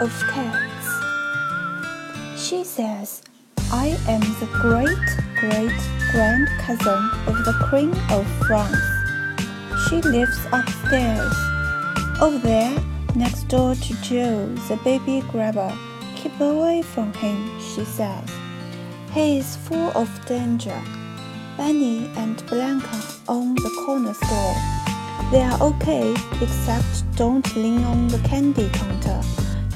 of cats. She says, I am the great great grand cousin of the Queen of France. She lives upstairs. Over there, next door to Joe, the baby grabber. Keep away from him, she says. He is full of danger. Benny and Blanca own the corner store. They are okay, except don't lean on the candy counter.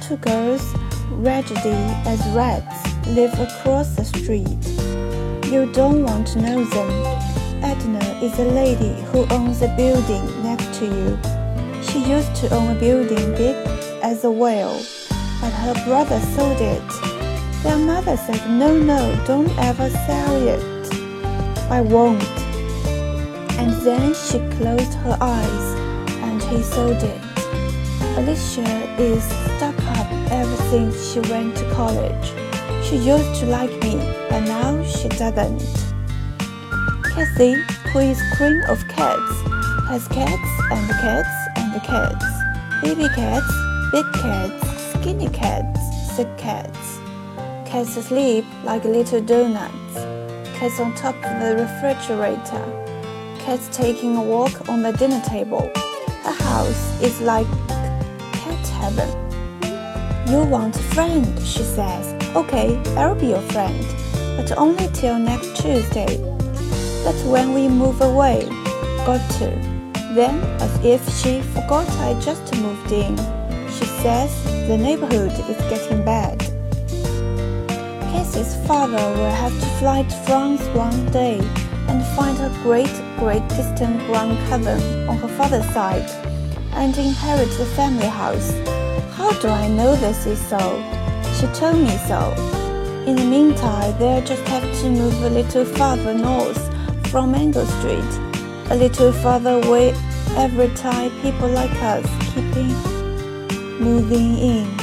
Two girls, raggedy as rats, live across the street. You don't want to know them. Edna is a lady who owns a building next to you. She used to own a building big as a whale, but her brother sold it. Their mother said, No, no, don't ever sell it. I won't. And then she closed her eyes and he sold it. Alicia is stuck up ever since she went to college. She used to like me, but now she doesn't. Cathy, who is queen of cats, has cats and cats and cats. Baby cats, big cats, skinny cats, sick cats. Cats asleep like little donuts. Cats on top of the refrigerator. Cats taking a walk on the dinner table. Her house is like cat heaven. You want a friend, she says. Okay, I'll be your friend, but only till next Tuesday. That's when we move away. Got to. Then, as if she forgot I just moved in, she says the neighborhood is getting bad. Cathy's father will have to fly to France one day and find her great, great distant grand cousin on her father's side and inherit the family house. How do I know this is so? She told me so. In the meantime, they'll just have to move a little farther north from Mango Street, a little farther away every time people like us keep moving in.